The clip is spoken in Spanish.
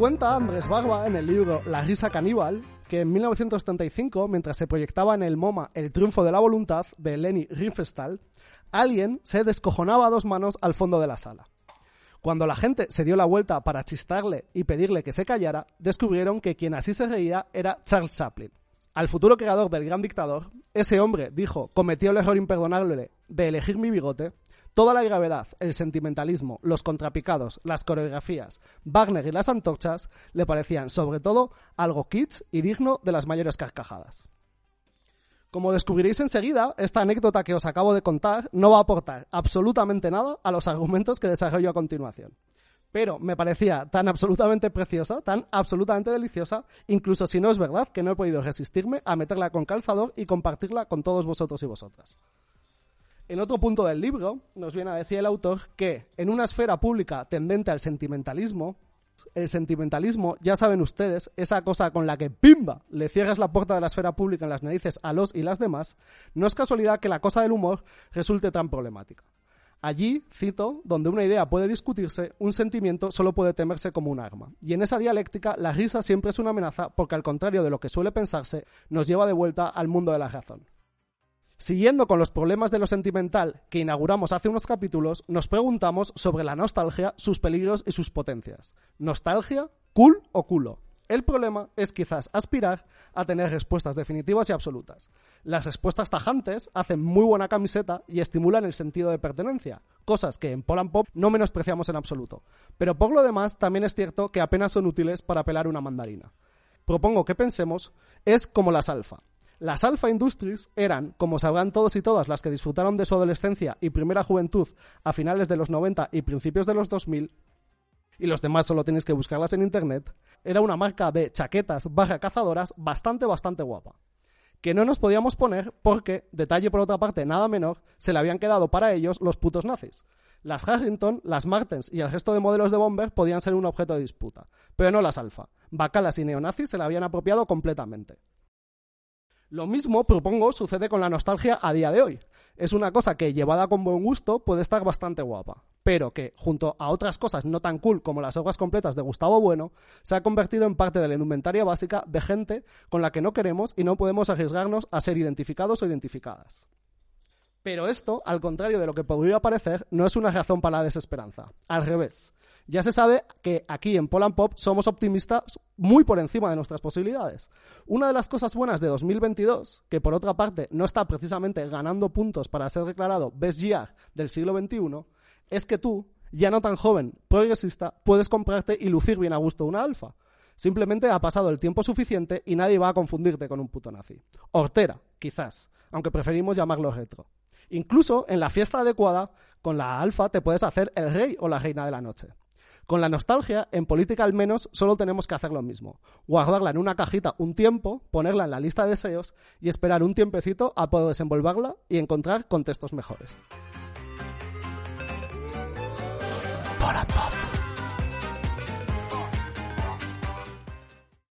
Cuenta Andrés Barba en el libro La risa caníbal que en 1935, mientras se proyectaba en el MoMA El triunfo de la voluntad de Leni Riefenstahl, alguien se descojonaba a dos manos al fondo de la sala. Cuando la gente se dio la vuelta para chistarle y pedirle que se callara, descubrieron que quien así se reía era Charles Chaplin. Al futuro creador del gran dictador, ese hombre dijo, cometió el error imperdonable de elegir mi bigote, Toda la gravedad, el sentimentalismo, los contrapicados, las coreografías, Wagner y las antorchas le parecían sobre todo algo kitsch y digno de las mayores carcajadas. Como descubriréis enseguida, esta anécdota que os acabo de contar no va a aportar absolutamente nada a los argumentos que desarrollo a continuación. Pero me parecía tan absolutamente preciosa, tan absolutamente deliciosa, incluso si no es verdad que no he podido resistirme a meterla con calzador y compartirla con todos vosotros y vosotras. En otro punto del libro nos viene a decir el autor que en una esfera pública tendente al sentimentalismo, el sentimentalismo, ya saben ustedes, esa cosa con la que ¡pimba! le cierras la puerta de la esfera pública en las narices a los y las demás, no es casualidad que la cosa del humor resulte tan problemática. Allí, cito, donde una idea puede discutirse, un sentimiento solo puede temerse como un arma. Y en esa dialéctica, la risa siempre es una amenaza porque, al contrario de lo que suele pensarse, nos lleva de vuelta al mundo de la razón. Siguiendo con los problemas de lo sentimental que inauguramos hace unos capítulos, nos preguntamos sobre la nostalgia, sus peligros y sus potencias. ¿Nostalgia? ¿Cool o culo? El problema es quizás aspirar a tener respuestas definitivas y absolutas. Las respuestas tajantes hacen muy buena camiseta y estimulan el sentido de pertenencia, cosas que en Poland Pop no menospreciamos en absoluto. Pero por lo demás también es cierto que apenas son útiles para pelar una mandarina. Propongo que pensemos es como las alfa. Las Alpha Industries eran, como sabrán todos y todas las que disfrutaron de su adolescencia y primera juventud a finales de los 90 y principios de los 2000, y los demás solo tenéis que buscarlas en internet, era una marca de chaquetas barra cazadoras bastante, bastante guapa. Que no nos podíamos poner porque, detalle por otra parte nada menor, se le habían quedado para ellos los putos nazis. Las Harrington, las Martens y el resto de modelos de bomber podían ser un objeto de disputa, pero no las Alfa. Bacalas y neonazis se la habían apropiado completamente. Lo mismo, propongo, sucede con la nostalgia a día de hoy. Es una cosa que, llevada con buen gusto, puede estar bastante guapa, pero que, junto a otras cosas no tan cool como las obras completas de Gustavo Bueno, se ha convertido en parte de la indumentaria básica de gente con la que no queremos y no podemos arriesgarnos a ser identificados o identificadas. Pero esto, al contrario de lo que podría parecer, no es una razón para la desesperanza. Al revés. Ya se sabe que aquí en Poland Pop somos optimistas muy por encima de nuestras posibilidades. Una de las cosas buenas de 2022, que por otra parte no está precisamente ganando puntos para ser declarado Best Year del siglo XXI, es que tú, ya no tan joven, progresista, puedes comprarte y lucir bien a gusto una alfa. Simplemente ha pasado el tiempo suficiente y nadie va a confundirte con un puto nazi. Hortera, quizás, aunque preferimos llamarlo retro. Incluso en la fiesta adecuada, con la alfa te puedes hacer el rey o la reina de la noche. Con la nostalgia, en política al menos, solo tenemos que hacer lo mismo. Guardarla en una cajita un tiempo, ponerla en la lista de deseos y esperar un tiempecito a poder desenvolverla y encontrar contextos mejores.